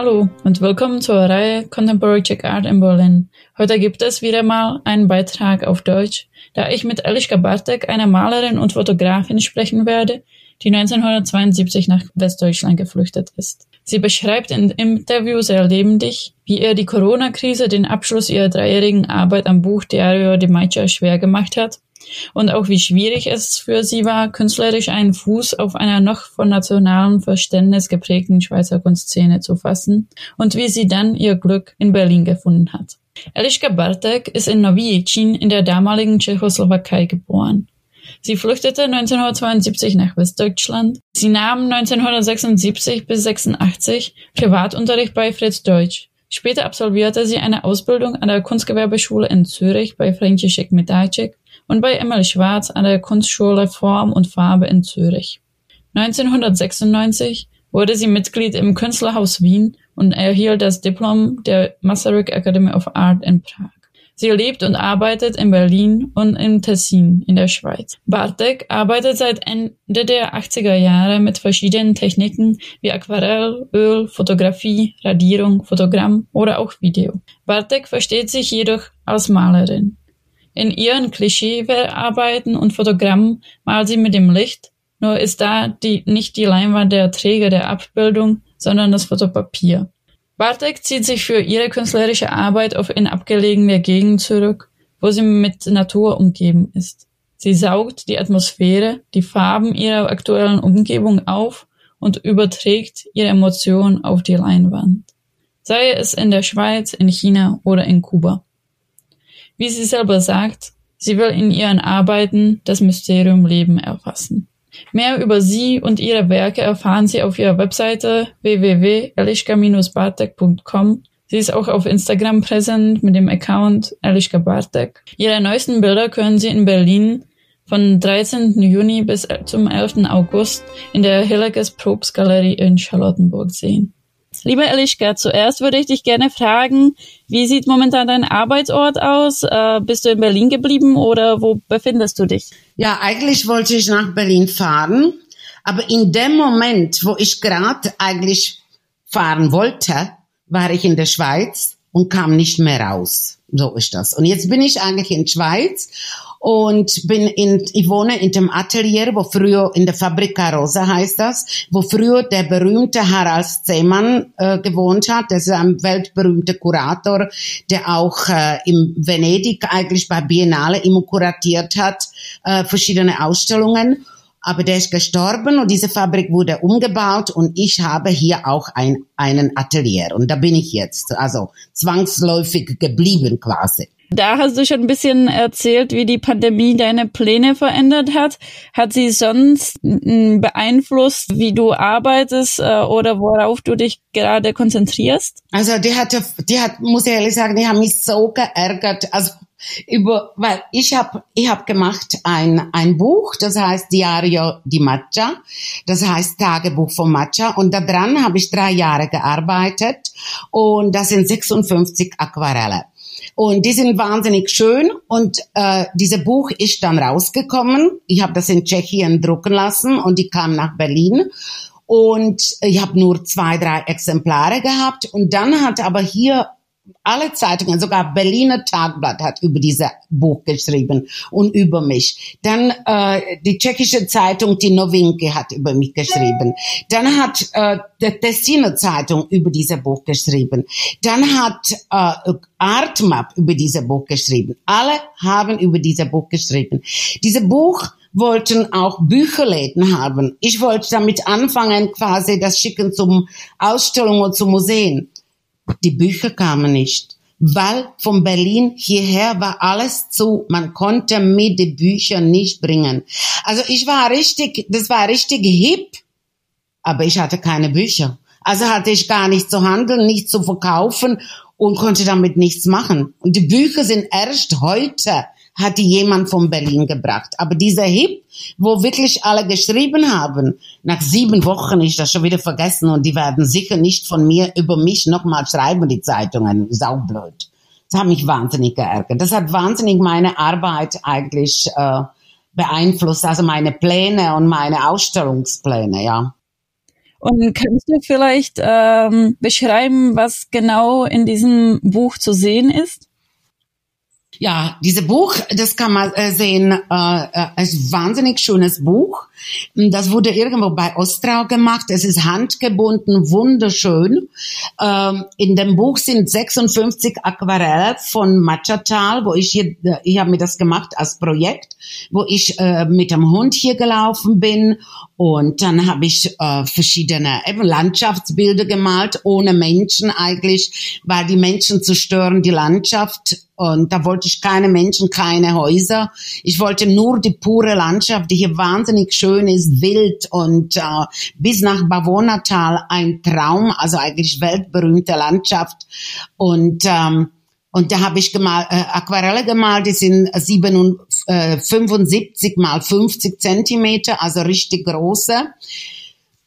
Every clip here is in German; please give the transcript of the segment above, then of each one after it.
Hallo und willkommen zur Reihe Contemporary Czech Art in Berlin. Heute gibt es wieder mal einen Beitrag auf Deutsch, da ich mit Eliška Bartek, einer Malerin und Fotografin, sprechen werde, die 1972 nach Westdeutschland geflüchtet ist. Sie beschreibt im Interview sehr lebendig, wie ihr die Corona-Krise den Abschluss ihrer dreijährigen Arbeit am Buch Diario de Maicha schwer gemacht hat und auch wie schwierig es für sie war, künstlerisch einen Fuß auf einer noch von nationalem Verständnis geprägten Schweizer Kunstszene zu fassen und wie sie dann ihr Glück in Berlin gefunden hat. Eliška Bartek ist in Novi Jičín in der damaligen Tschechoslowakei geboren. Sie flüchtete 1972 nach Westdeutschland. Sie nahm 1976 bis 86 Privatunterricht bei Fritz Deutsch. Später absolvierte sie eine Ausbildung an der Kunstgewerbeschule in Zürich bei František Medáček und bei Emil Schwarz an der Kunstschule Form und Farbe in Zürich. 1996 wurde sie Mitglied im Künstlerhaus Wien und erhielt das Diplom der Masaryk Academy of Art in Prag. Sie lebt und arbeitet in Berlin und in Tessin in der Schweiz. Bartek arbeitet seit Ende der 80er Jahre mit verschiedenen Techniken wie Aquarell, Öl, Fotografie, Radierung, Fotogramm oder auch Video. Bartek versteht sich jedoch als Malerin. In ihren Klischeearbeiten und Fotogrammen malt sie mit dem Licht, nur ist da die, nicht die Leinwand der Träger der Abbildung, sondern das Fotopapier. Bartek zieht sich für ihre künstlerische Arbeit auf in abgelegene Gegenden zurück, wo sie mit Natur umgeben ist. Sie saugt die Atmosphäre, die Farben ihrer aktuellen Umgebung auf und überträgt ihre Emotionen auf die Leinwand. Sei es in der Schweiz, in China oder in Kuba. Wie sie selber sagt, sie will in ihren Arbeiten das Mysterium Leben erfassen. Mehr über sie und ihre Werke erfahren Sie auf ihrer Webseite www.eliška-bartek.com. Sie ist auch auf Instagram präsent mit dem Account Eliška Bartek. Ihre neuesten Bilder können Sie in Berlin von 13. Juni bis zum 11. August in der Hilleges Probst Galerie in Charlottenburg sehen. Lieber Eliška, zuerst würde ich dich gerne fragen, wie sieht momentan dein Arbeitsort aus? Äh, bist du in Berlin geblieben oder wo befindest du dich? Ja, eigentlich wollte ich nach Berlin fahren, aber in dem Moment, wo ich gerade eigentlich fahren wollte, war ich in der Schweiz und kam nicht mehr raus. So ist das. Und jetzt bin ich eigentlich in der Schweiz und bin in, ich wohne in dem Atelier, wo früher in der Fabrica Rosa heißt das, wo früher der berühmte Harald Zehmann äh, gewohnt hat. Das ist ein weltberühmter Kurator, der auch äh, im Venedig eigentlich bei Biennale immer kuratiert hat, äh, verschiedene Ausstellungen. Aber der ist gestorben und diese Fabrik wurde umgebaut und ich habe hier auch ein, einen Atelier und da bin ich jetzt, also zwangsläufig geblieben quasi. Da hast du schon ein bisschen erzählt, wie die Pandemie deine Pläne verändert hat. Hat sie sonst beeinflusst, wie du arbeitest äh, oder worauf du dich gerade konzentrierst? Also die hatte, die hat, muss ich ehrlich sagen, die haben mich so geärgert. Also über, weil ich habe ich hab gemacht ein, ein Buch, das heißt Diario di Matcha, das heißt Tagebuch von Matcha und daran habe ich drei Jahre gearbeitet und das sind 56 Aquarelle. Und die sind wahnsinnig schön. Und äh, dieses Buch ist dann rausgekommen. Ich habe das in Tschechien drucken lassen und die kam nach Berlin. Und ich habe nur zwei, drei Exemplare gehabt. Und dann hat aber hier alle Zeitungen, sogar Berliner Tagblatt hat über dieses Buch geschrieben und über mich. Dann äh, die tschechische Zeitung, die Novinke, hat über mich geschrieben. Dann hat äh, die Tessiner Zeitung über dieses Buch geschrieben. Dann hat äh, Artmap über dieses Buch geschrieben. Alle haben über dieses Buch geschrieben. Dieses Buch wollten auch Bücherläden haben. Ich wollte damit anfangen, quasi das schicken zum Ausstellungen und zum Museen. Die Bücher kamen nicht, weil von Berlin hierher war alles zu. Man konnte mir die Bücher nicht bringen. Also ich war richtig, das war richtig hip, aber ich hatte keine Bücher. Also hatte ich gar nichts zu handeln, nichts zu verkaufen und konnte damit nichts machen. Und die Bücher sind erst heute hat die jemand von Berlin gebracht. Aber dieser Hip, wo wirklich alle geschrieben haben, nach sieben Wochen ist das schon wieder vergessen und die werden sicher nicht von mir über mich nochmal schreiben, die Zeitungen. Saublöd. Das hat mich wahnsinnig geärgert. Das hat wahnsinnig meine Arbeit eigentlich äh, beeinflusst, also meine Pläne und meine Ausstellungspläne, ja. Und kannst du vielleicht ähm, beschreiben, was genau in diesem Buch zu sehen ist? Ja, dieses Buch, das kann man äh, sehen, äh, äh, ist wahnsinnig schönes Buch. Das wurde irgendwo bei Ostrau gemacht. Es ist handgebunden, wunderschön. Ähm, in dem Buch sind 56 Aquarelle von Machatal, wo ich hier, ich habe mir das gemacht als Projekt, wo ich äh, mit dem Hund hier gelaufen bin und dann habe ich äh, verschiedene eben Landschaftsbilder gemalt, ohne Menschen eigentlich, weil die Menschen zerstören die Landschaft und da wollte ich keine Menschen, keine Häuser. Ich wollte nur die pure Landschaft, die hier wahnsinnig schön ist, wild und äh, bis nach Bavonatal ein Traum, also eigentlich weltberühmte Landschaft. Und ähm, und da habe ich gemalt, äh, Aquarelle gemalt, die sind 7, äh, 75 mal 50 Zentimeter, also richtig große.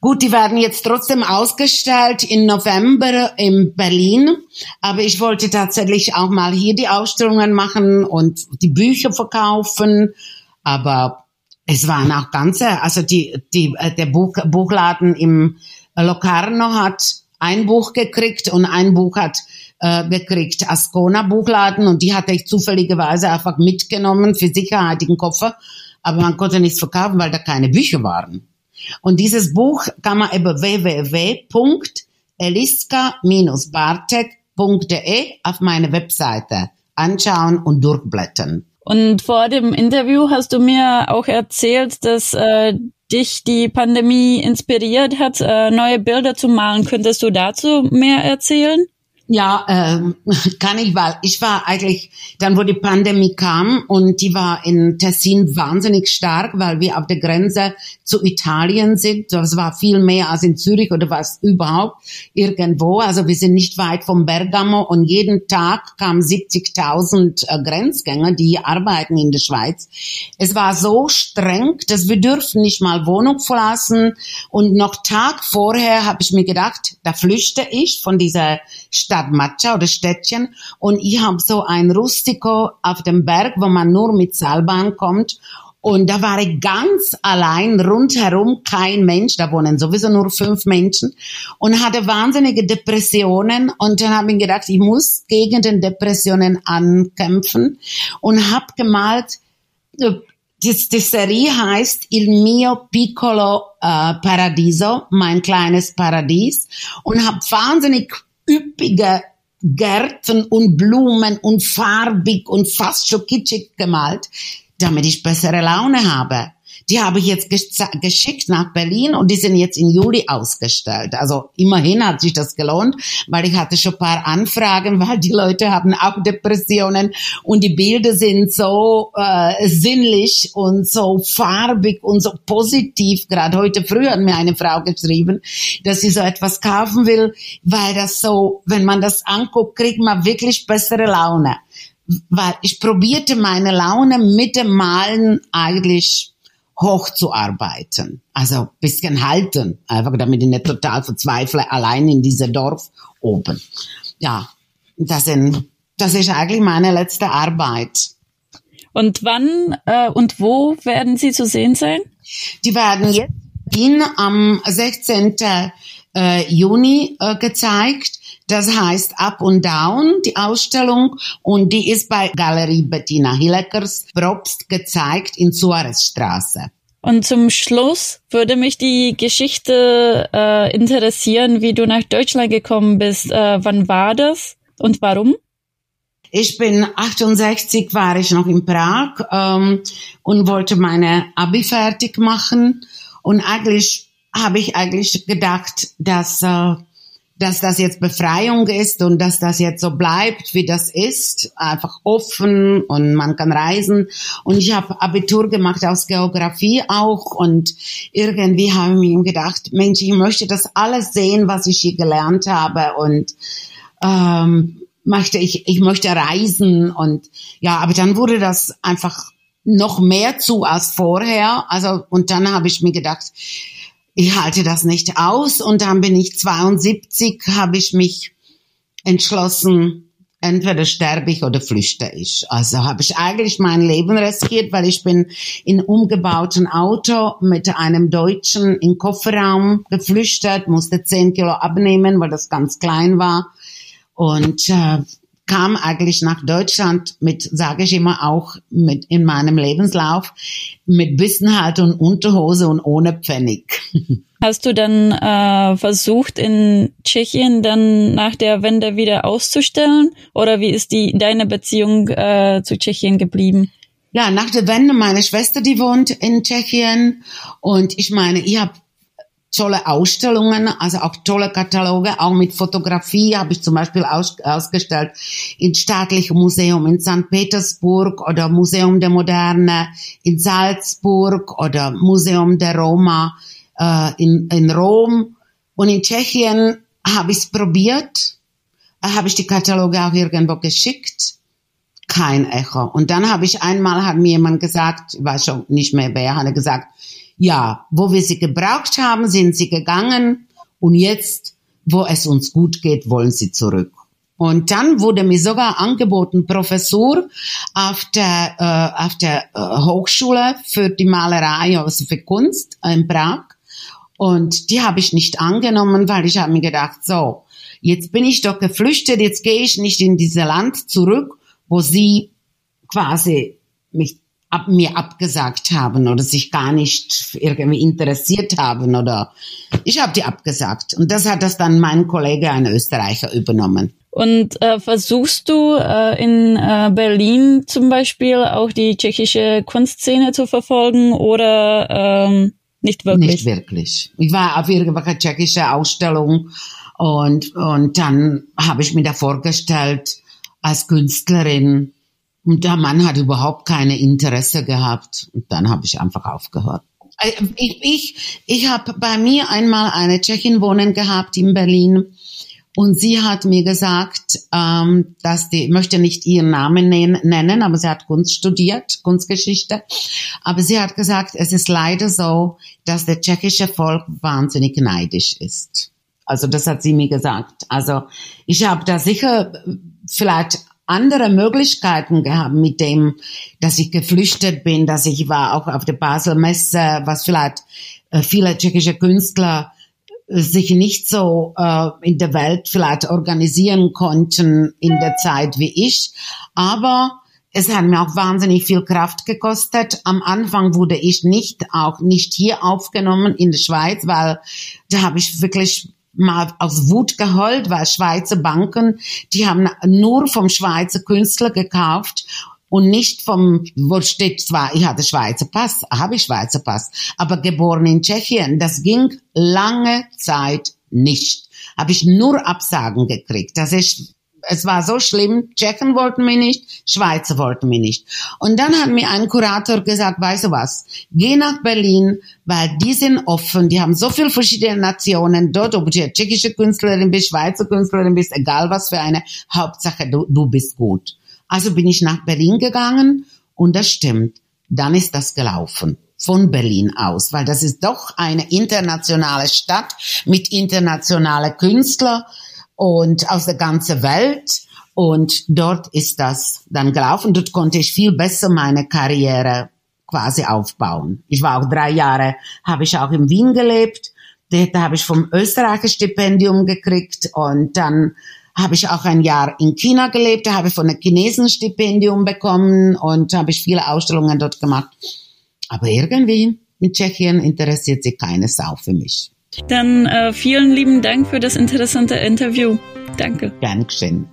Gut, die werden jetzt trotzdem ausgestellt im November in Berlin, aber ich wollte tatsächlich auch mal hier die Ausstellungen machen und die Bücher verkaufen, aber es waren auch ganze, also die, die, äh, der Buch, Buchladen im Locarno hat ein Buch gekriegt und ein Buch hat äh, gekriegt Ascona Buchladen und die hatte ich zufälligerweise einfach mitgenommen für Sicherheit in Koffer, aber man konnte nichts verkaufen, weil da keine Bücher waren. Und dieses Buch kann man über www.eliska-bartek.de auf meine Webseite anschauen und durchblättern. Und vor dem Interview hast du mir auch erzählt, dass äh, dich die Pandemie inspiriert hat, äh, neue Bilder zu malen. Könntest du dazu mehr erzählen? Ja, ähm, kann ich, weil ich war eigentlich, dann wo die Pandemie kam und die war in Tessin wahnsinnig stark, weil wir auf der Grenze zu Italien sind. Das war viel mehr als in Zürich oder was überhaupt irgendwo. Also wir sind nicht weit vom Bergamo und jeden Tag kamen 70.000 äh, Grenzgänger, die arbeiten in der Schweiz. Es war so streng, dass wir dürfen nicht mal Wohnung verlassen und noch Tag vorher habe ich mir gedacht, da flüchte ich von dieser Stadt Macha oder Städtchen. Und ich habe so ein Rustico auf dem Berg, wo man nur mit Seilbahn kommt. Und da war ich ganz allein, rundherum kein Mensch, da wohnen sowieso nur fünf Menschen. Und hatte wahnsinnige Depressionen. Und dann habe ich gedacht, ich muss gegen den Depressionen ankämpfen. Und habe gemalt, äh, die, die Serie heißt Il mio piccolo äh, Paradiso, mein kleines Paradies. Und habe wahnsinnig üppige Gärten und Blumen und farbig und fast schon kitschig gemalt, damit ich bessere Laune habe. Die habe ich jetzt geschickt nach Berlin und die sind jetzt im Juli ausgestellt. Also immerhin hat sich das gelohnt, weil ich hatte schon ein paar Anfragen, weil die Leute haben auch Depressionen und die Bilder sind so äh, sinnlich und so farbig und so positiv. Gerade heute früh hat mir eine Frau geschrieben, dass sie so etwas kaufen will, weil das so, wenn man das anguckt, kriegt man wirklich bessere Laune weil ich probierte meine Laune mit dem Malen eigentlich hochzuarbeiten. Also bisschen halten, einfach damit ich nicht total verzweifle, allein in diesem Dorf oben. Ja, das, sind, das ist eigentlich meine letzte Arbeit. Und wann äh, und wo werden Sie zu sehen sein? Die werden jetzt in am 16. Äh, Juni äh, gezeigt. Das heißt Up und Down, die Ausstellung. Und die ist bei Galerie Bettina Hilleckers Probst gezeigt in Suarezstraße. Und zum Schluss würde mich die Geschichte äh, interessieren, wie du nach Deutschland gekommen bist. Äh, wann war das und warum? Ich bin 68, war ich noch in Prag ähm, und wollte meine Abi fertig machen. Und eigentlich habe ich eigentlich gedacht, dass äh, dass das jetzt Befreiung ist und dass das jetzt so bleibt, wie das ist, einfach offen und man kann reisen. Und ich habe Abitur gemacht aus Geografie auch und irgendwie habe ich mir gedacht, Mensch, ich möchte das alles sehen, was ich hier gelernt habe und ähm, möchte ich, ich möchte reisen und ja, aber dann wurde das einfach noch mehr zu als vorher. Also und dann habe ich mir gedacht, ich halte das nicht aus und dann bin ich 72, habe ich mich entschlossen, entweder sterbe ich oder flüchte ich. Also habe ich eigentlich mein Leben riskiert, weil ich bin in umgebauten Auto mit einem Deutschen im Kofferraum geflüchtet, musste zehn Kilo abnehmen, weil das ganz klein war und äh, kam eigentlich nach Deutschland mit, sage ich immer auch, mit in meinem Lebenslauf mit Wissenhalt und Unterhose und ohne Pfennig. Hast du dann äh, versucht, in Tschechien dann nach der Wende wieder auszustellen? Oder wie ist die deine Beziehung äh, zu Tschechien geblieben? Ja, nach der Wende, meine Schwester, die wohnt in Tschechien. Und ich meine, ich habe tolle Ausstellungen, also auch tolle Kataloge, auch mit Fotografie habe ich zum Beispiel aus, ausgestellt in Staatlichem Museum in St. Petersburg oder Museum der Moderne in Salzburg oder Museum der Roma äh, in, in Rom. Und in Tschechien habe ich es probiert, habe ich die Kataloge auch irgendwo geschickt. Kein Echo. Und dann habe ich einmal, hat mir jemand gesagt, ich weiß schon nicht mehr wer, hat er gesagt, ja, wo wir sie gebraucht haben, sind sie gegangen und jetzt, wo es uns gut geht, wollen sie zurück. Und dann wurde mir sogar angeboten, Professur auf der, äh, auf der äh, Hochschule für die Malerei, also für Kunst in Prag. Und die habe ich nicht angenommen, weil ich habe mir gedacht, so, jetzt bin ich doch geflüchtet, jetzt gehe ich nicht in dieses Land zurück, wo sie quasi mich ab, mir abgesagt haben oder sich gar nicht irgendwie interessiert haben oder ich habe die abgesagt und das hat das dann mein Kollege, ein Österreicher, übernommen. Und äh, versuchst du äh, in äh, Berlin zum Beispiel auch die tschechische Kunstszene zu verfolgen oder ähm, nicht wirklich? Nicht wirklich. Ich war auf irgendwelche tschechische Ausstellung und, und dann habe ich mir da vorgestellt als Künstlerin und der Mann hat überhaupt keine Interesse gehabt. Und dann habe ich einfach aufgehört. Äh, ich, ich, ich habe bei mir einmal eine Tschechin wohnen gehabt in Berlin. Und sie hat mir gesagt, ähm, dass die, möchte nicht ihren Namen nennen, aber sie hat Kunst studiert, Kunstgeschichte. Aber sie hat gesagt, es ist leider so, dass der tschechische Volk wahnsinnig neidisch ist. Also das hat sie mir gesagt. Also ich habe da sicher vielleicht andere Möglichkeiten gehabt mit dem, dass ich geflüchtet bin, dass ich war auch auf der Basel Messe, was vielleicht äh, viele tschechische Künstler äh, sich nicht so äh, in der Welt vielleicht organisieren konnten in der Zeit wie ich. Aber es hat mir auch wahnsinnig viel Kraft gekostet. Am Anfang wurde ich nicht auch nicht hier aufgenommen in der Schweiz, weil da habe ich wirklich mal aus Wut geheult, weil Schweizer Banken, die haben nur vom Schweizer Künstler gekauft und nicht vom, wo steht zwar, ich hatte Schweizer Pass, habe ich Schweizer Pass, aber geboren in Tschechien, das ging lange Zeit nicht. Habe ich nur Absagen gekriegt. Das ist es war so schlimm, Tschechen wollten mich nicht, Schweizer wollten mich nicht. Und dann hat mir ein Kurator gesagt, weißt du was, geh nach Berlin, weil die sind offen, die haben so viele verschiedene Nationen dort, ob du tschechische Künstlerin bist, Schweizer Künstlerin bist, egal was für eine, Hauptsache du, du bist gut. Also bin ich nach Berlin gegangen und das stimmt. Dann ist das gelaufen von Berlin aus, weil das ist doch eine internationale Stadt mit internationalen Künstlern und aus der ganzen Welt. Und dort ist das dann gelaufen. Dort konnte ich viel besser meine Karriere quasi aufbauen. Ich war auch drei Jahre, habe ich auch in Wien gelebt. Da habe ich vom Österreicher Stipendium gekriegt und dann habe ich auch ein Jahr in China gelebt. Da habe ich von einem Chinesen Stipendium bekommen und habe ich viele Ausstellungen dort gemacht. Aber irgendwie mit Tschechien interessiert sich keine Sau für mich. Dann äh, vielen lieben Dank für das interessante Interview. Danke. Dankeschön.